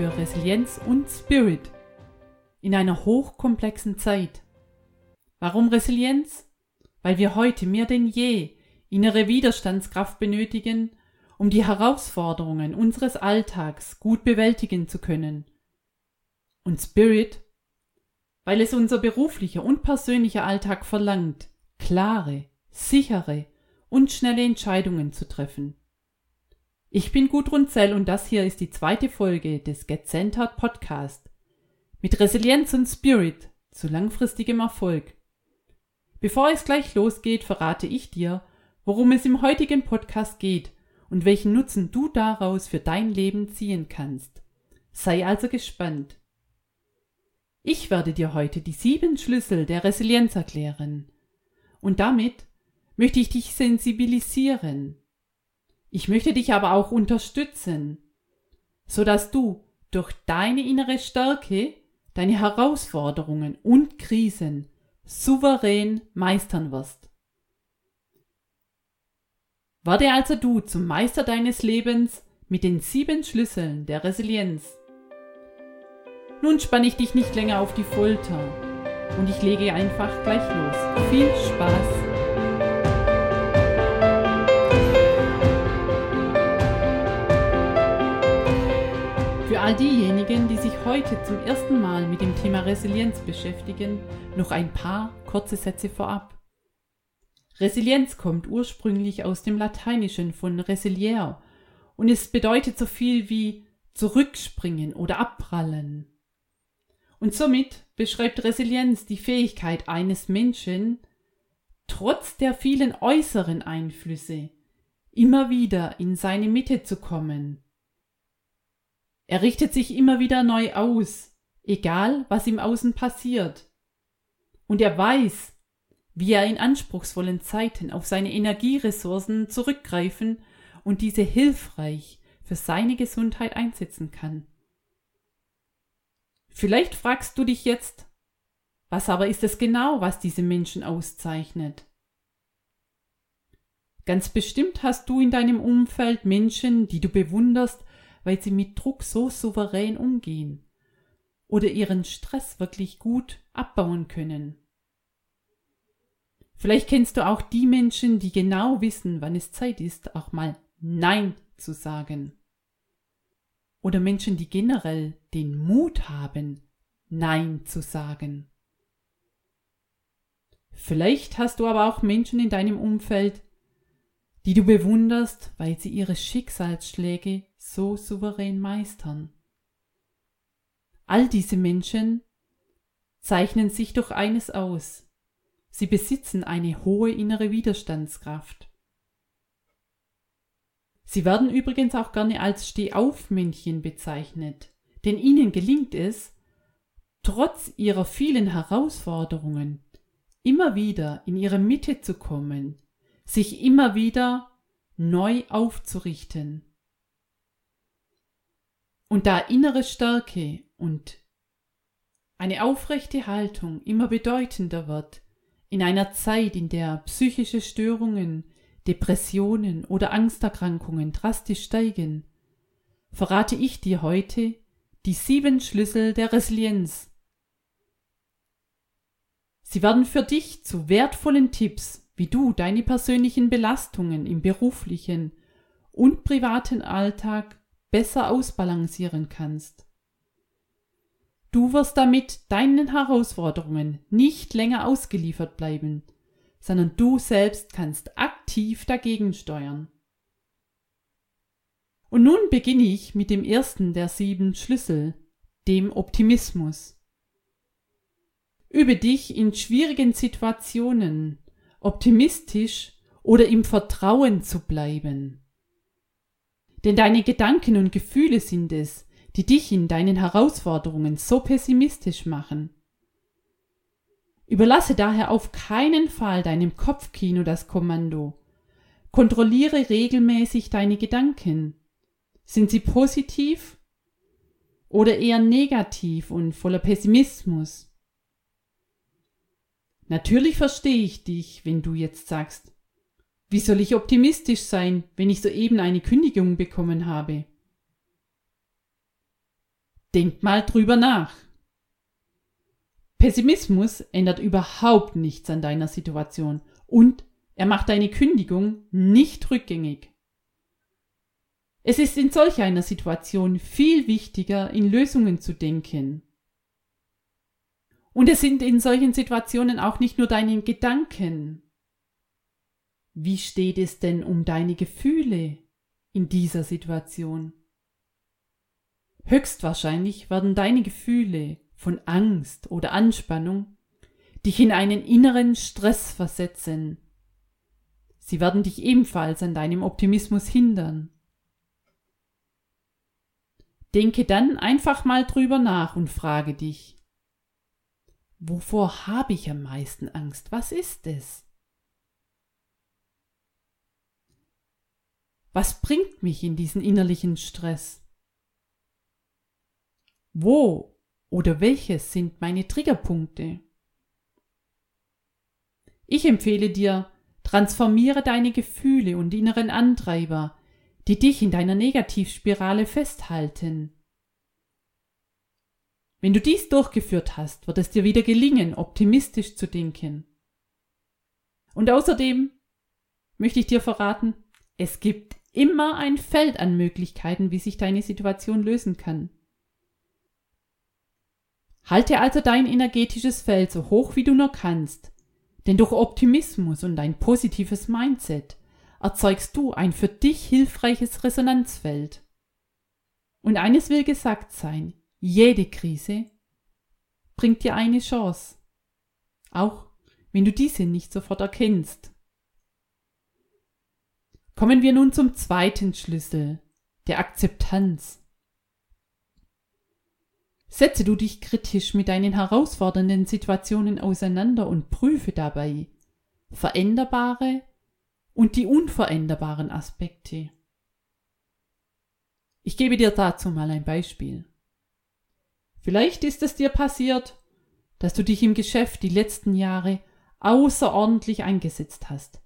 für Resilienz und Spirit in einer hochkomplexen Zeit. Warum Resilienz? Weil wir heute mehr denn je innere Widerstandskraft benötigen, um die Herausforderungen unseres Alltags gut bewältigen zu können. Und Spirit? Weil es unser beruflicher und persönlicher Alltag verlangt, klare, sichere und schnelle Entscheidungen zu treffen. Ich bin Gudrun Zell und das hier ist die zweite Folge des Get Centered Podcast mit Resilienz und Spirit zu langfristigem Erfolg. Bevor es gleich losgeht, verrate ich dir, worum es im heutigen Podcast geht und welchen Nutzen du daraus für dein Leben ziehen kannst. Sei also gespannt. Ich werde dir heute die sieben Schlüssel der Resilienz erklären. Und damit möchte ich dich sensibilisieren ich möchte dich aber auch unterstützen, so dass du durch deine innere Stärke deine Herausforderungen und Krisen souverän meistern wirst. Werde also du zum Meister deines Lebens mit den sieben Schlüsseln der Resilienz. Nun spanne ich dich nicht länger auf die Folter und ich lege einfach gleich los. Viel Spaß! All diejenigen, die sich heute zum ersten Mal mit dem Thema Resilienz beschäftigen, noch ein paar kurze Sätze vorab. Resilienz kommt ursprünglich aus dem Lateinischen von resiliere und es bedeutet so viel wie zurückspringen oder abprallen. Und somit beschreibt Resilienz die Fähigkeit eines Menschen, trotz der vielen äußeren Einflüsse immer wieder in seine Mitte zu kommen er richtet sich immer wieder neu aus, egal was im Außen passiert. Und er weiß, wie er in anspruchsvollen Zeiten auf seine Energieressourcen zurückgreifen und diese hilfreich für seine Gesundheit einsetzen kann. Vielleicht fragst du dich jetzt, was aber ist es genau, was diese Menschen auszeichnet? Ganz bestimmt hast du in deinem Umfeld Menschen, die du bewunderst, weil sie mit Druck so souverän umgehen oder ihren Stress wirklich gut abbauen können. Vielleicht kennst du auch die Menschen, die genau wissen, wann es Zeit ist, auch mal Nein zu sagen. Oder Menschen, die generell den Mut haben, Nein zu sagen. Vielleicht hast du aber auch Menschen in deinem Umfeld, die du bewunderst, weil sie ihre Schicksalsschläge so souverän meistern. All diese Menschen zeichnen sich durch eines aus. Sie besitzen eine hohe innere Widerstandskraft. Sie werden übrigens auch gerne als Stehaufmännchen bezeichnet, denn ihnen gelingt es, trotz ihrer vielen Herausforderungen immer wieder in ihre Mitte zu kommen, sich immer wieder neu aufzurichten. Und da innere Stärke und eine aufrechte Haltung immer bedeutender wird, in einer Zeit, in der psychische Störungen, Depressionen oder Angsterkrankungen drastisch steigen, verrate ich dir heute die sieben Schlüssel der Resilienz. Sie werden für dich zu wertvollen Tipps wie du deine persönlichen Belastungen im beruflichen und privaten Alltag besser ausbalancieren kannst. Du wirst damit deinen Herausforderungen nicht länger ausgeliefert bleiben, sondern du selbst kannst aktiv dagegen steuern. Und nun beginne ich mit dem ersten der sieben Schlüssel, dem Optimismus. Übe dich in schwierigen Situationen optimistisch oder im Vertrauen zu bleiben. Denn deine Gedanken und Gefühle sind es, die dich in deinen Herausforderungen so pessimistisch machen. Überlasse daher auf keinen Fall deinem Kopfkino das Kommando. Kontrolliere regelmäßig deine Gedanken. Sind sie positiv oder eher negativ und voller Pessimismus? Natürlich verstehe ich dich, wenn du jetzt sagst, wie soll ich optimistisch sein, wenn ich soeben eine Kündigung bekommen habe? Denk mal drüber nach. Pessimismus ändert überhaupt nichts an deiner Situation und er macht deine Kündigung nicht rückgängig. Es ist in solch einer Situation viel wichtiger, in Lösungen zu denken. Und es sind in solchen Situationen auch nicht nur deine Gedanken. Wie steht es denn um deine Gefühle in dieser Situation? Höchstwahrscheinlich werden deine Gefühle von Angst oder Anspannung dich in einen inneren Stress versetzen. Sie werden dich ebenfalls an deinem Optimismus hindern. Denke dann einfach mal drüber nach und frage dich, wovor habe ich am meisten Angst? Was ist es? Was bringt mich in diesen innerlichen Stress? Wo oder welches sind meine Triggerpunkte? Ich empfehle dir, transformiere deine Gefühle und inneren Antreiber, die dich in deiner Negativspirale festhalten. Wenn du dies durchgeführt hast, wird es dir wieder gelingen, optimistisch zu denken. Und außerdem möchte ich dir verraten, es gibt immer ein Feld an Möglichkeiten, wie sich deine Situation lösen kann. Halte also dein energetisches Feld so hoch wie du nur kannst, denn durch Optimismus und ein positives Mindset erzeugst du ein für dich hilfreiches Resonanzfeld. Und eines will gesagt sein, jede Krise bringt dir eine Chance, auch wenn du diese nicht sofort erkennst. Kommen wir nun zum zweiten Schlüssel, der Akzeptanz. Setze du dich kritisch mit deinen herausfordernden Situationen auseinander und prüfe dabei veränderbare und die unveränderbaren Aspekte. Ich gebe dir dazu mal ein Beispiel. Vielleicht ist es dir passiert, dass du dich im Geschäft die letzten Jahre außerordentlich eingesetzt hast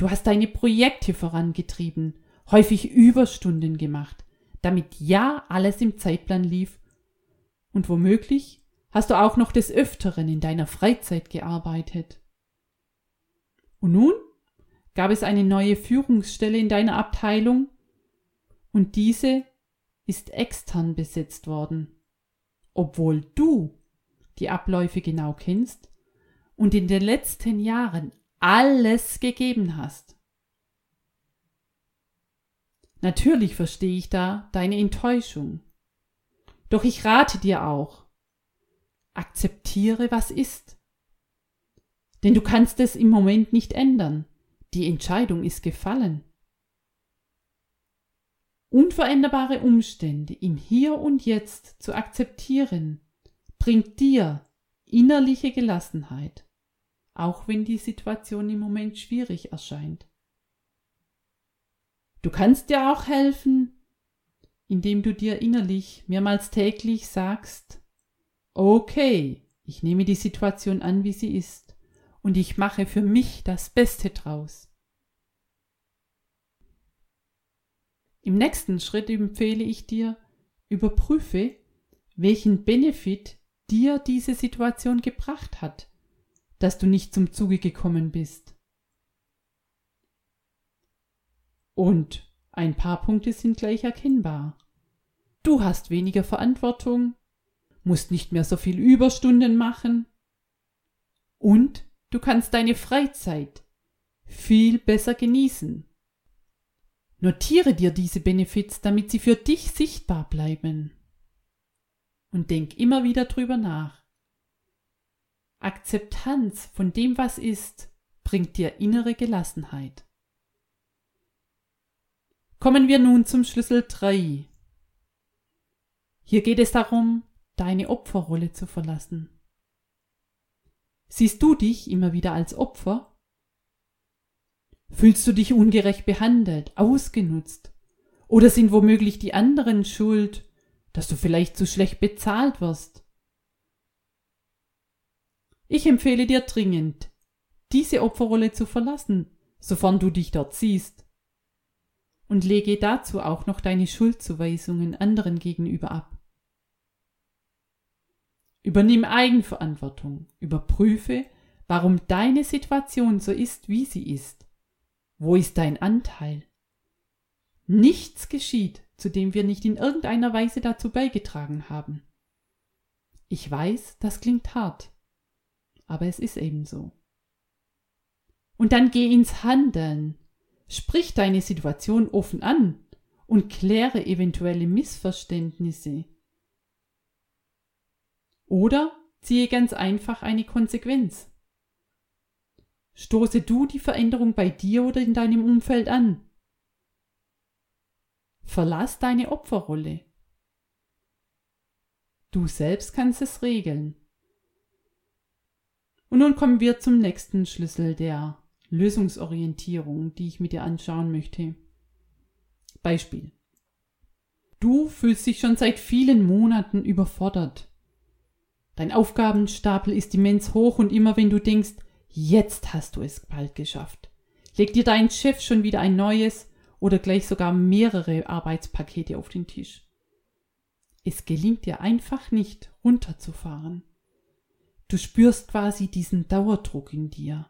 Du hast deine Projekte vorangetrieben, häufig Überstunden gemacht, damit ja alles im Zeitplan lief. Und womöglich hast du auch noch des Öfteren in deiner Freizeit gearbeitet. Und nun gab es eine neue Führungsstelle in deiner Abteilung und diese ist extern besetzt worden, obwohl du die Abläufe genau kennst und in den letzten Jahren alles gegeben hast. Natürlich verstehe ich da deine Enttäuschung. Doch ich rate dir auch, akzeptiere, was ist. Denn du kannst es im Moment nicht ändern. Die Entscheidung ist gefallen. Unveränderbare Umstände im Hier und Jetzt zu akzeptieren, bringt dir innerliche Gelassenheit auch wenn die Situation im Moment schwierig erscheint. Du kannst dir auch helfen, indem du dir innerlich mehrmals täglich sagst, okay, ich nehme die Situation an, wie sie ist, und ich mache für mich das Beste draus. Im nächsten Schritt empfehle ich dir, überprüfe, welchen Benefit dir diese Situation gebracht hat dass du nicht zum Zuge gekommen bist. Und ein paar Punkte sind gleich erkennbar. Du hast weniger Verantwortung, musst nicht mehr so viel Überstunden machen und du kannst deine Freizeit viel besser genießen. Notiere dir diese Benefits, damit sie für dich sichtbar bleiben. Und denk immer wieder drüber nach. Akzeptanz von dem, was ist, bringt dir innere Gelassenheit. Kommen wir nun zum Schlüssel 3. Hier geht es darum, deine Opferrolle zu verlassen. Siehst du dich immer wieder als Opfer? Fühlst du dich ungerecht behandelt, ausgenutzt? Oder sind womöglich die anderen schuld, dass du vielleicht zu schlecht bezahlt wirst? Ich empfehle dir dringend, diese Opferrolle zu verlassen, sofern du dich dort siehst. Und lege dazu auch noch deine Schuldzuweisungen anderen gegenüber ab. Übernimm Eigenverantwortung. Überprüfe, warum deine Situation so ist, wie sie ist. Wo ist dein Anteil? Nichts geschieht, zu dem wir nicht in irgendeiner Weise dazu beigetragen haben. Ich weiß, das klingt hart, aber es ist eben so. Und dann geh ins Handeln. Sprich deine Situation offen an und kläre eventuelle Missverständnisse. Oder ziehe ganz einfach eine Konsequenz. Stoße du die Veränderung bei dir oder in deinem Umfeld an. Verlass deine Opferrolle. Du selbst kannst es regeln. Und nun kommen wir zum nächsten Schlüssel der Lösungsorientierung, die ich mit dir anschauen möchte. Beispiel. Du fühlst dich schon seit vielen Monaten überfordert. Dein Aufgabenstapel ist immens hoch und immer wenn du denkst, jetzt hast du es bald geschafft, legt dir dein Chef schon wieder ein neues oder gleich sogar mehrere Arbeitspakete auf den Tisch. Es gelingt dir einfach nicht, runterzufahren. Du spürst quasi diesen Dauerdruck in dir.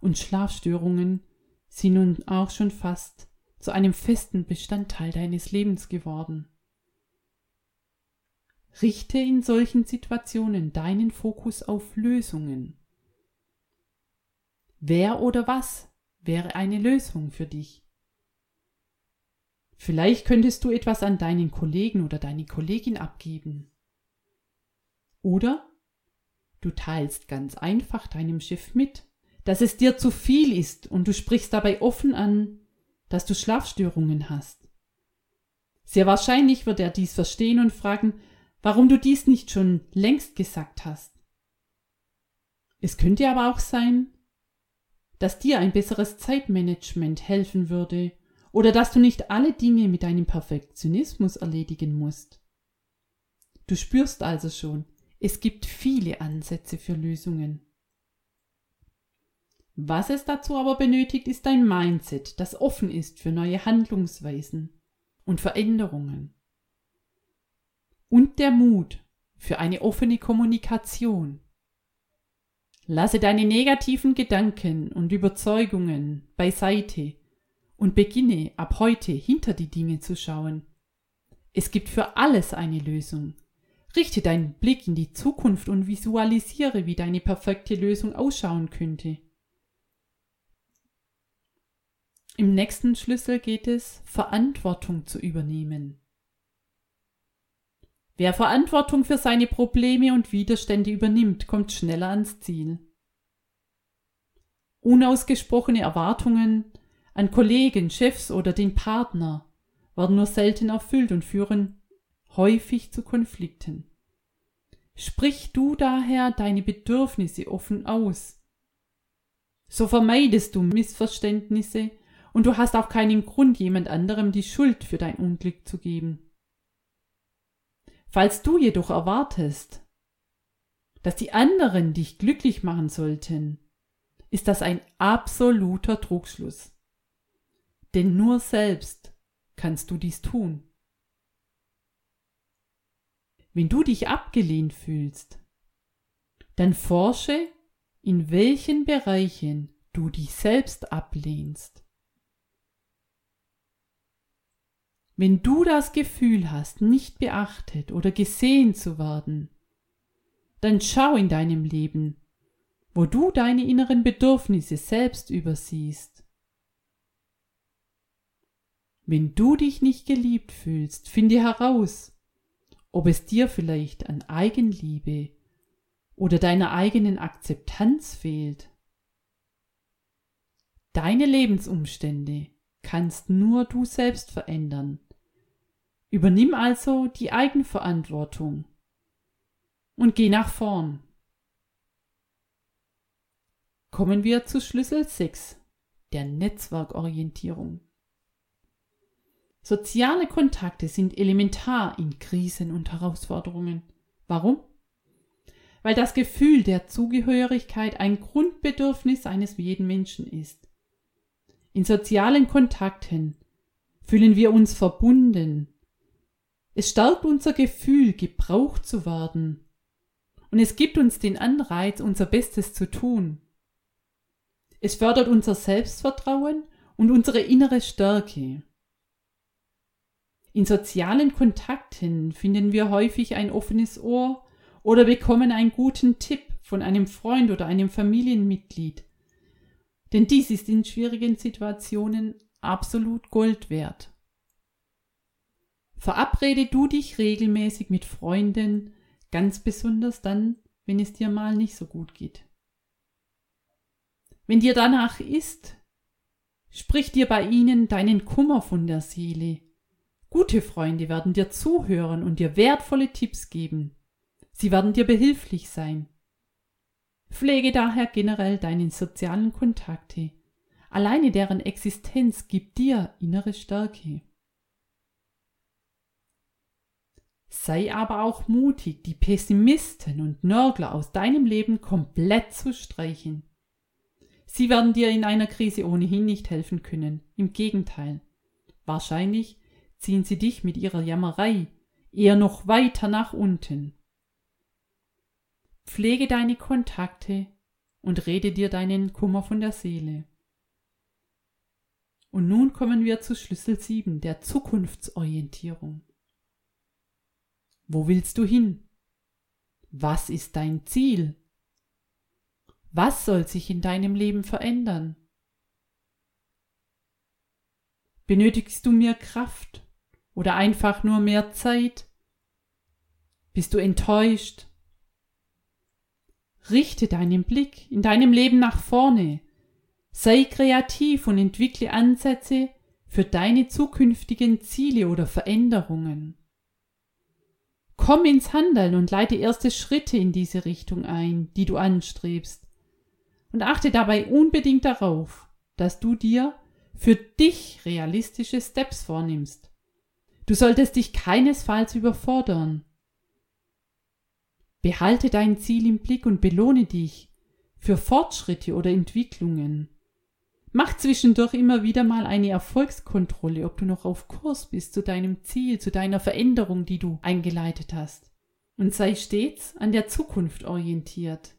Und Schlafstörungen sind nun auch schon fast zu einem festen Bestandteil deines Lebens geworden. Richte in solchen Situationen deinen Fokus auf Lösungen. Wer oder was wäre eine Lösung für dich? Vielleicht könntest du etwas an deinen Kollegen oder deine Kollegin abgeben. Oder du teilst ganz einfach deinem Chef mit, dass es dir zu viel ist und du sprichst dabei offen an, dass du Schlafstörungen hast. Sehr wahrscheinlich wird er dies verstehen und fragen, warum du dies nicht schon längst gesagt hast. Es könnte aber auch sein, dass dir ein besseres Zeitmanagement helfen würde oder dass du nicht alle Dinge mit deinem Perfektionismus erledigen musst. Du spürst also schon, es gibt viele Ansätze für Lösungen. Was es dazu aber benötigt, ist ein Mindset, das offen ist für neue Handlungsweisen und Veränderungen. Und der Mut für eine offene Kommunikation. Lasse deine negativen Gedanken und Überzeugungen beiseite und beginne ab heute hinter die Dinge zu schauen. Es gibt für alles eine Lösung. Richte deinen Blick in die Zukunft und visualisiere, wie deine perfekte Lösung ausschauen könnte. Im nächsten Schlüssel geht es, Verantwortung zu übernehmen. Wer Verantwortung für seine Probleme und Widerstände übernimmt, kommt schneller ans Ziel. Unausgesprochene Erwartungen an Kollegen, Chefs oder den Partner werden nur selten erfüllt und führen häufig zu Konflikten. Sprich du daher deine Bedürfnisse offen aus. So vermeidest du Missverständnisse und du hast auch keinen Grund, jemand anderem die Schuld für dein Unglück zu geben. Falls du jedoch erwartest, dass die anderen dich glücklich machen sollten, ist das ein absoluter Trugschluss denn nur selbst kannst du dies tun. Wenn du dich abgelehnt fühlst, dann forsche, in welchen Bereichen du dich selbst ablehnst. Wenn du das Gefühl hast, nicht beachtet oder gesehen zu werden, dann schau in deinem Leben, wo du deine inneren Bedürfnisse selbst übersiehst wenn du dich nicht geliebt fühlst, finde heraus, ob es dir vielleicht an Eigenliebe oder deiner eigenen Akzeptanz fehlt. Deine Lebensumstände kannst nur du selbst verändern. Übernimm also die Eigenverantwortung und geh nach vorn. Kommen wir zu Schlüssel 6, der Netzwerkorientierung. Soziale Kontakte sind elementar in Krisen und Herausforderungen. Warum? Weil das Gefühl der Zugehörigkeit ein Grundbedürfnis eines jeden Menschen ist. In sozialen Kontakten fühlen wir uns verbunden. Es stärkt unser Gefühl, gebraucht zu werden. und es gibt uns den Anreiz, unser Bestes zu tun. Es fördert unser Selbstvertrauen und unsere innere Stärke. In sozialen Kontakten finden wir häufig ein offenes Ohr oder bekommen einen guten Tipp von einem Freund oder einem Familienmitglied. Denn dies ist in schwierigen Situationen absolut Gold wert. Verabrede du dich regelmäßig mit Freunden, ganz besonders dann, wenn es dir mal nicht so gut geht. Wenn dir danach ist, sprich dir bei ihnen deinen Kummer von der Seele Gute Freunde werden dir zuhören und dir wertvolle Tipps geben. Sie werden dir behilflich sein. Pflege daher generell deine sozialen Kontakte. Alleine deren Existenz gibt dir innere Stärke. Sei aber auch mutig, die Pessimisten und Nörgler aus deinem Leben komplett zu streichen. Sie werden dir in einer Krise ohnehin nicht helfen können. Im Gegenteil. Wahrscheinlich ziehen sie dich mit ihrer Jammerei eher noch weiter nach unten. Pflege deine Kontakte und rede dir deinen Kummer von der Seele. Und nun kommen wir zu Schlüssel 7, der Zukunftsorientierung. Wo willst du hin? Was ist dein Ziel? Was soll sich in deinem Leben verändern? Benötigst du mehr Kraft oder einfach nur mehr Zeit? Bist du enttäuscht? Richte deinen Blick in deinem Leben nach vorne. Sei kreativ und entwickle Ansätze für deine zukünftigen Ziele oder Veränderungen. Komm ins Handeln und leite erste Schritte in diese Richtung ein, die du anstrebst. Und achte dabei unbedingt darauf, dass du dir für dich realistische Steps vornimmst. Du solltest dich keinesfalls überfordern. Behalte dein Ziel im Blick und belohne dich für Fortschritte oder Entwicklungen. Mach zwischendurch immer wieder mal eine Erfolgskontrolle, ob du noch auf Kurs bist zu deinem Ziel, zu deiner Veränderung, die du eingeleitet hast. Und sei stets an der Zukunft orientiert.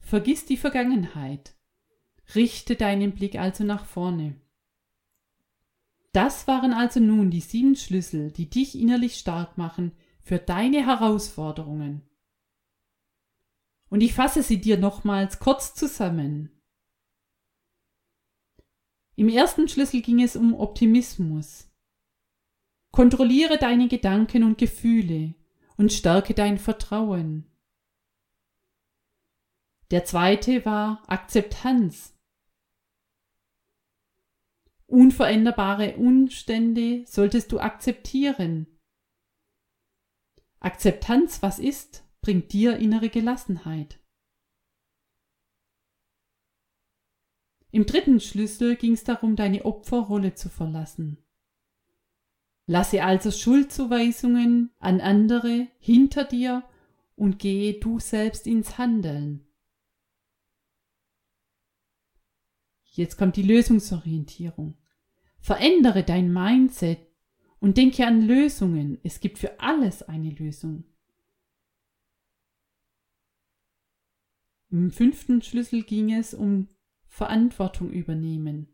Vergiss die Vergangenheit. Richte deinen Blick also nach vorne. Das waren also nun die sieben Schlüssel, die dich innerlich stark machen für deine Herausforderungen. Und ich fasse sie dir nochmals kurz zusammen. Im ersten Schlüssel ging es um Optimismus. Kontrolliere deine Gedanken und Gefühle und stärke dein Vertrauen. Der zweite war Akzeptanz. Unveränderbare Umstände solltest du akzeptieren. Akzeptanz, was ist, bringt dir innere Gelassenheit. Im dritten Schlüssel ging es darum, deine Opferrolle zu verlassen. Lasse also Schuldzuweisungen an andere hinter dir und gehe du selbst ins Handeln. Jetzt kommt die Lösungsorientierung. Verändere dein Mindset und denke an Lösungen. Es gibt für alles eine Lösung. Im fünften Schlüssel ging es um Verantwortung übernehmen.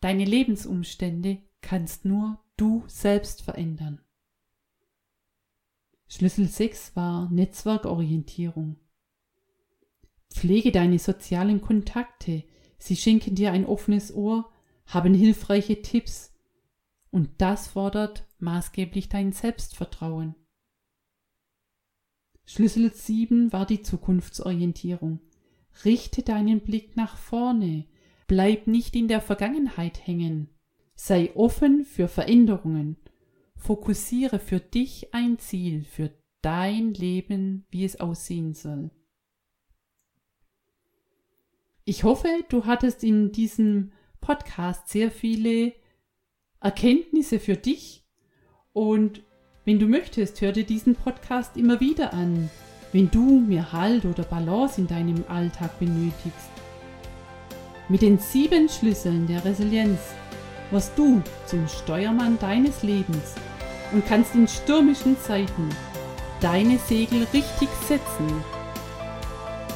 Deine Lebensumstände kannst nur du selbst verändern. Schlüssel 6 war Netzwerkorientierung. Pflege deine sozialen Kontakte, sie schenken dir ein offenes Ohr haben hilfreiche Tipps und das fordert maßgeblich dein Selbstvertrauen. Schlüssel 7 war die Zukunftsorientierung. Richte deinen Blick nach vorne, bleib nicht in der Vergangenheit hängen, sei offen für Veränderungen, fokussiere für dich ein Ziel, für dein Leben, wie es aussehen soll. Ich hoffe, du hattest in diesem Podcast sehr viele Erkenntnisse für dich. Und wenn du möchtest, hör dir diesen Podcast immer wieder an, wenn du mehr Halt oder Balance in deinem Alltag benötigst. Mit den sieben Schlüsseln der Resilienz wirst du zum Steuermann deines Lebens und kannst in stürmischen Zeiten deine Segel richtig setzen.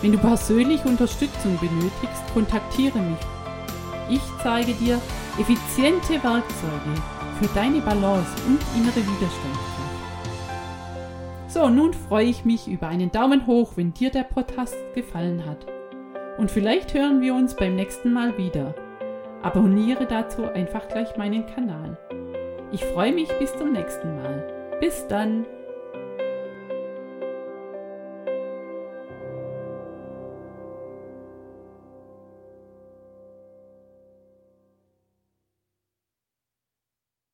Wenn du persönliche Unterstützung benötigst, kontaktiere mich. Ich zeige dir effiziente Werkzeuge für deine Balance und innere Widerstandskraft. So, nun freue ich mich über einen Daumen hoch, wenn dir der Podcast gefallen hat. Und vielleicht hören wir uns beim nächsten Mal wieder. Abonniere dazu einfach gleich meinen Kanal. Ich freue mich bis zum nächsten Mal. Bis dann!